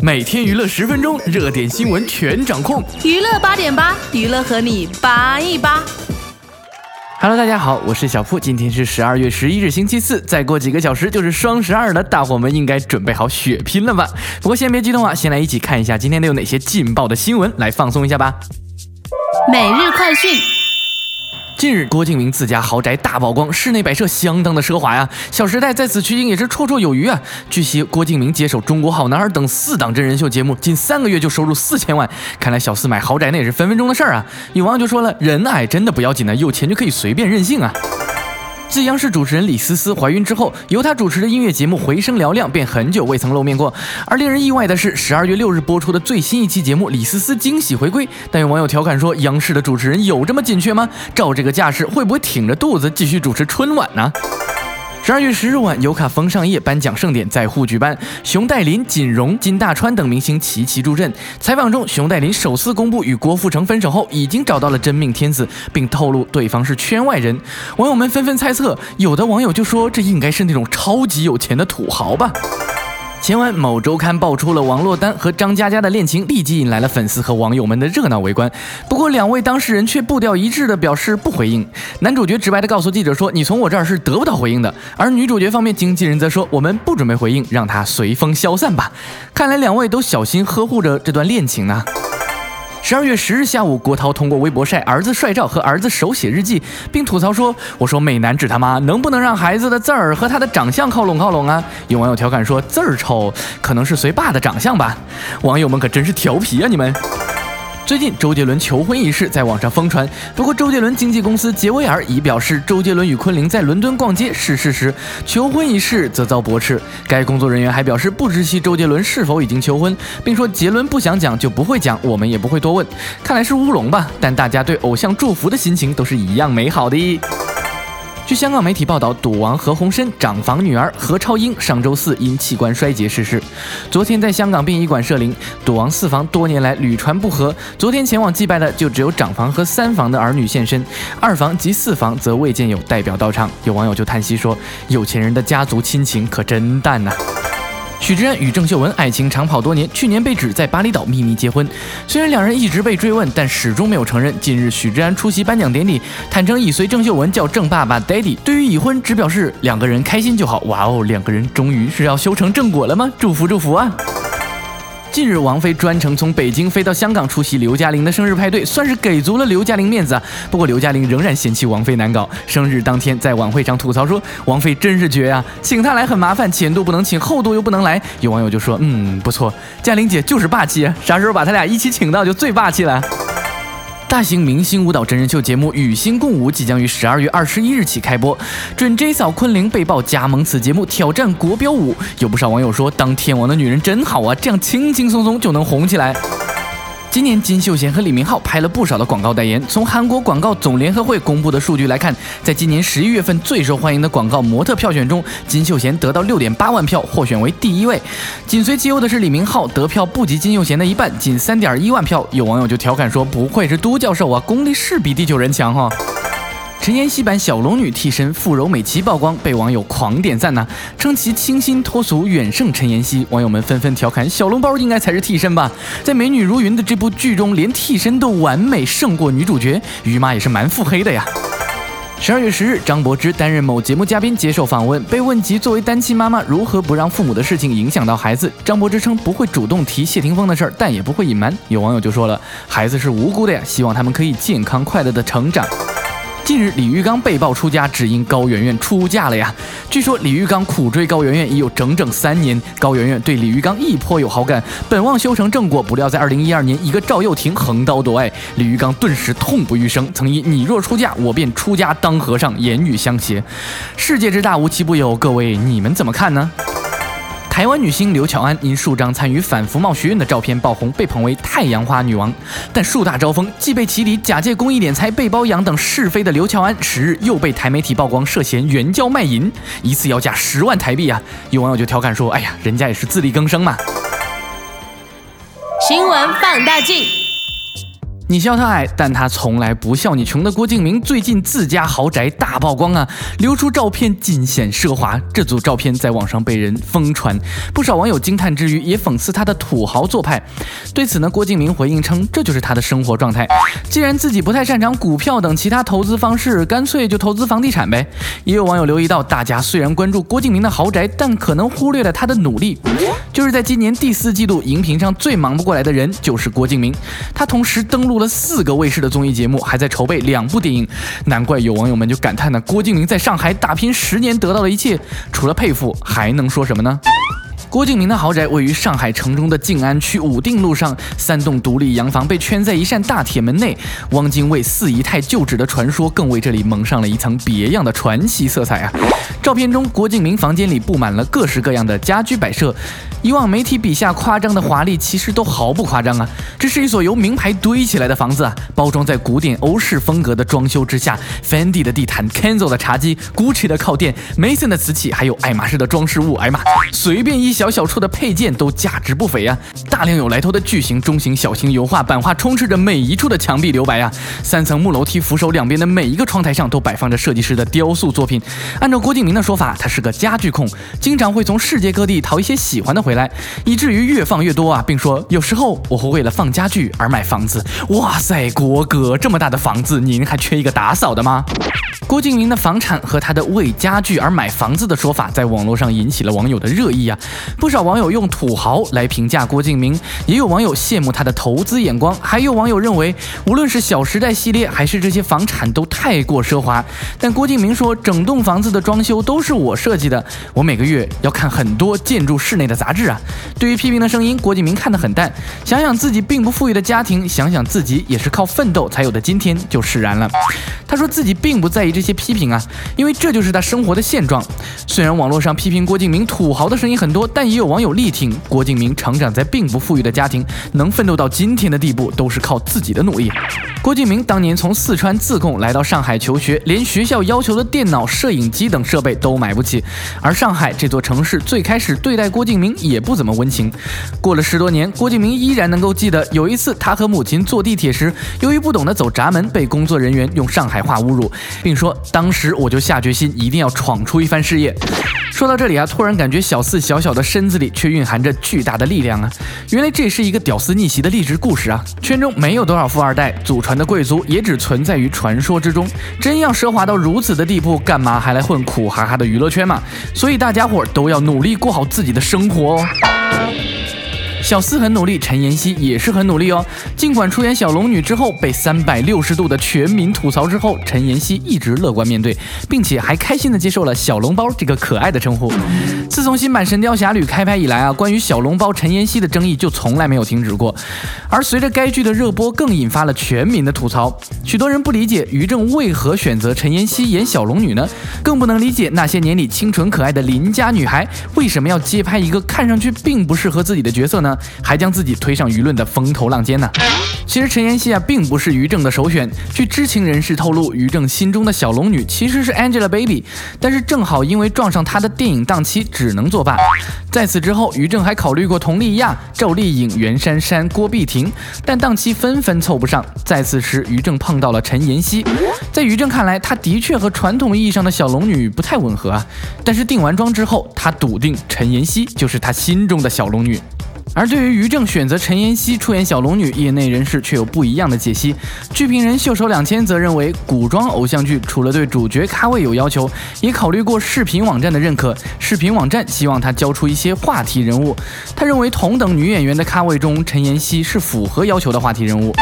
每天娱乐十分钟，热点新闻全掌控。娱乐八点八，娱乐和你八一八。Hello，大家好，我是小铺。今天是十二月十一日，星期四。再过几个小时就是双十二了，大伙们应该准备好血拼了吧？不过先别激动啊，先来一起看一下今天都有哪些劲爆的新闻，来放松一下吧。每日快讯。近日，郭敬明自家豪宅大曝光，室内摆设相当的奢华呀。小时代在此取景也是绰绰有余啊。据悉，郭敬明接手《中国好男儿》等四档真人秀节目，近三个月就收入四千万。看来小四买豪宅那也是分分钟的事儿啊。有网友就说了，人矮真的不要紧的，有钱就可以随便任性啊。自央视主持人李思思怀孕之后，由她主持的音乐节目《回声嘹亮》便很久未曾露面过。而令人意外的是，十二月六日播出的最新一期节目，李思思惊喜回归。但有网友调侃说，央视的主持人有这么紧缺吗？照这个架势，会不会挺着肚子继续主持春晚呢？十二月十日晚，尤卡风尚夜颁奖盛典在沪举办，熊黛林、锦荣、金大川等明星齐齐助阵。采访中，熊黛林首次公布与郭富城分手后，已经找到了真命天子，并透露对方是圈外人。网友们纷纷猜测，有的网友就说这应该是那种超级有钱的土豪吧。前晚，某周刊爆出了王珞丹和张嘉佳的恋情，立即引来了粉丝和网友们的热闹围观。不过，两位当事人却步调一致地表示不回应。男主角直白地告诉记者说：“你从我这儿是得不到回应的。”而女主角方面经纪人则说：“我们不准备回应，让它随风消散吧。”看来两位都小心呵护着这段恋情呢。十二月十日下午，郭涛通过微博晒儿子帅照和儿子手写日记，并吐槽说：“我说美男指他妈能不能让孩子的字儿和他的长相靠拢靠拢啊？”有网友调侃说：“字儿丑，可能是随爸的长相吧。”网友们可真是调皮啊，你们。最近周杰伦求婚一事在网上疯传，不过周杰伦经纪公司杰威尔已表示，周杰伦与昆凌在伦敦逛街是事实，求婚一事则遭驳斥。该工作人员还表示不知悉周杰伦是否已经求婚，并说杰伦不想讲就不会讲，我们也不会多问。看来是乌龙吧，但大家对偶像祝福的心情都是一样美好的。据香港媒体报道，赌王何鸿燊长房女儿何超英上周四因器官衰竭逝世。昨天在香港殡仪馆设灵，赌王四房多年来屡传不和，昨天前往祭拜的就只有长房和三房的儿女现身，二房及四房则未见有代表到场。有网友就叹息说：“有钱人的家族亲情可真淡呐。”许志安与郑秀文爱情长跑多年，去年被指在巴厘岛秘密结婚。虽然两人一直被追问，但始终没有承认。近日，许志安出席颁奖典礼，坦诚已随郑秀文叫郑爸爸 Daddy。对于已婚，只表示两个人开心就好。哇哦，两个人终于是要修成正果了吗？祝福祝福啊！近日，王菲专程从北京飞到香港出席刘嘉玲的生日派对，算是给足了刘嘉玲面子。不过，刘嘉玲仍然嫌弃王菲难搞。生日当天，在晚会上吐槽说：“王菲真是绝啊，请她来很麻烦，前度不能请，后度又不能来。”有网友就说：“嗯，不错，嘉玲姐就是霸气，啥时候把他俩一起请到就最霸气了。”大型明星舞蹈真人秀节目《与星共舞》即将于十二月二十一日起开播，准 J 嫂昆凌被曝加盟此节目挑战国标舞。有不少网友说，当天王的女人真好啊，这样轻轻松松就能红起来。今年金秀贤和李明浩拍了不少的广告代言。从韩国广告总联合会公布的数据来看，在今年十一月份最受欢迎的广告模特票选中，金秀贤得到六点八万票，获选为第一位。紧随其后的是李明浩，得票不及金秀贤的一半，仅三点一万票。有网友就调侃说：“不愧是都教授啊，功力是比地球人强哈。”陈妍希版小龙女替身傅柔美琪曝光，被网友狂点赞呐，称其清新脱俗，远胜陈妍希。网友们纷纷调侃：小笼包应该才是替身吧？在美女如云的这部剧中，连替身都完美胜过女主角，于妈也是蛮腹黑的呀。十二月十日，张柏芝担任某节目嘉宾接受访问，被问及作为单亲妈妈如何不让父母的事情影响到孩子，张柏芝称不会主动提谢霆锋的事儿，但也不会隐瞒。有网友就说了：孩子是无辜的呀，希望他们可以健康快乐的成长。近日，李玉刚被曝出家，只因高圆圆出嫁了呀。据说李玉刚苦追高圆圆已有整整三年，高圆圆对李玉刚亦颇有好感，本望修成正果。不料在二零一二年，一个赵又廷横刀夺爱，李玉刚顿时痛不欲生，曾以“你若出嫁，我便出家当和尚”言语相胁。世界之大，无奇不有，各位你们怎么看呢？台湾女星刘乔安因数张参与反服贸学院的照片爆红，被捧为“太阳花女王”。但树大招风，既被起底假借公益敛财、被包养等是非的刘乔安，十日又被台媒体曝光涉嫌援交卖淫，一次要价十万台币啊！有网友就调侃说：“哎呀，人家也是自力更生嘛。”新闻放大镜。你笑他矮，但他从来不笑你穷的郭敬明最近自家豪宅大曝光啊，流出照片尽显奢华。这组照片在网上被人疯传，不少网友惊叹之余也讽刺他的土豪做派。对此呢，郭敬明回应称，这就是他的生活状态。既然自己不太擅长股票等其他投资方式，干脆就投资房地产呗。也有网友留意到，大家虽然关注郭敬明的豪宅，但可能忽略了他的努力。就是在今年第四季度，荧屏上最忙不过来的人就是郭敬明，他同时登录了四个卫视的综艺节目，还在筹备两部电影，难怪有网友们就感叹呢：郭敬明在上海打拼十年得到的一切，除了佩服还能说什么呢？郭敬明的豪宅位于上海城中的静安区武定路上，三栋独立洋房被圈在一扇大铁门内。汪精卫四姨太旧址的传说更为这里蒙上了一层别样的传奇色彩啊！照片中，郭敬明房间里布满了各式各样的家居摆设。以往媒体笔下夸张的华丽，其实都毫不夸张啊！这是一所由名牌堆起来的房子啊，包装在古典欧式风格的装修之下，Fendi 的地毯，Kenzo 的茶几，Gucci 的靠垫，Mason 的瓷器，还有爱马仕的装饰物。哎妈，随便一小小处的配件都价值不菲啊！大量有来头的巨型、中型、小型油画、版画充斥着每一处的墙壁留白啊！三层木楼梯扶手两边的每一个窗台上都摆放着设计师的雕塑作品。按照郭敬明的说法，他是个家具控，经常会从世界各地淘一些喜欢的。回来，以至于越放越多啊，并说有时候我会为了放家具而买房子。哇塞，国哥这么大的房子，您还缺一个打扫的吗？郭敬明的房产和他的为家具而买房子的说法，在网络上引起了网友的热议啊！不少网友用土豪来评价郭敬明，也有网友羡慕他的投资眼光，还有网友认为，无论是《小时代》系列还是这些房产都太过奢华。但郭敬明说，整栋房子的装修都是我设计的，我每个月要看很多建筑室内的杂志啊。对于批评的声音，郭敬明看得很淡，想想自己并不富裕的家庭，想想自己也是靠奋斗才有的今天，就释然了。他说自己并不在意。这些批评啊，因为这就是他生活的现状。虽然网络上批评郭敬明土豪的声音很多，但也有网友力挺郭敬明。成长在并不富裕的家庭，能奋斗到今天的地步，都是靠自己的努力。郭敬明当年从四川自贡来到上海求学，连学校要求的电脑、摄影机等设备都买不起。而上海这座城市最开始对待郭敬明也不怎么温情。过了十多年，郭敬明依然能够记得有一次他和母亲坐地铁时，由于不懂得走闸门，被工作人员用上海话侮辱，并说。当时我就下决心，一定要闯出一番事业。说到这里啊，突然感觉小四小小的身子里却蕴含着巨大的力量啊！原来这是一个屌丝逆袭的励志故事啊！圈中没有多少富二代，祖传的贵族也只存在于传说之中。真要奢华到如此的地步，干嘛还来混苦哈哈的娱乐圈嘛？所以大家伙都要努力过好自己的生活哦。小四很努力，陈妍希也是很努力哦。尽管出演小龙女之后被三百六十度的全民吐槽之后，陈妍希一直乐观面对，并且还开心的接受了“小笼包”这个可爱的称呼。自从新版《神雕侠侣》开拍以来啊，关于小笼包陈妍希的争议就从来没有停止过。而随着该剧的热播，更引发了全民的吐槽。许多人不理解于正为何选择陈妍希演小龙女呢？更不能理解那些年里清纯可爱的邻家女孩为什么要接拍一个看上去并不适合自己的角色呢？还将自己推上舆论的风头浪尖呢。其实陈妍希啊，并不是于正的首选。据知情人士透露，于正心中的小龙女其实是 Angelababy，但是正好因为撞上她的电影档期，只能作罢。在此之后，于正还考虑过佟丽娅、赵丽颖、袁姗姗、郭碧婷，但档期纷纷凑不上。在此时，于正碰到了陈妍希。在于正看来，她的确和传统意义上的小龙女不太吻合啊。但是定完妆之后，他笃定陈妍希就是他心中的小龙女。而对于于正选择陈妍希出演小龙女，业内人士却有不一样的解析。剧评人秀手两千则认为，古装偶像剧除了对主角咖位有要求，也考虑过视频网站的认可。视频网站希望他交出一些话题人物。他认为，同等女演员的咖位中，陈妍希是符合要求的话题人物。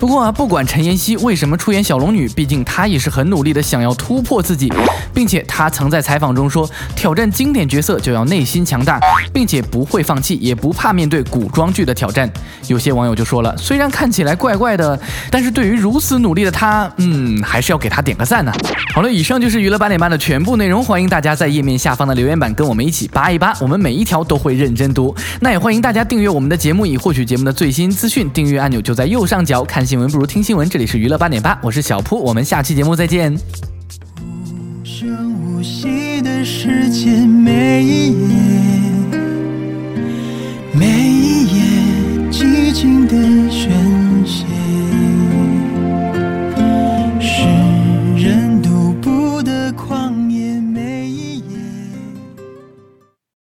不过啊，不管陈妍希为什么出演小龙女，毕竟她也是很努力的想要突破自己，并且她曾在采访中说，挑战经典角色就要内心强大，并且不会放弃，也不怕面对古装剧的挑战。有些网友就说了，虽然看起来怪怪的，但是对于如此努力的她，嗯，还是要给她点个赞呢。好了，以上就是娱乐八点半的全部内容，欢迎大家在页面下方的留言板跟我们一起扒一扒，我们每一条都会认真读。那也欢迎大家订阅我们的节目，以获取节目的最新资讯。订阅按钮就在右上角，看。新闻不如听新闻，这里是娱乐八点八，我是小铺，我们下期节目再见。无声无息的时间，每一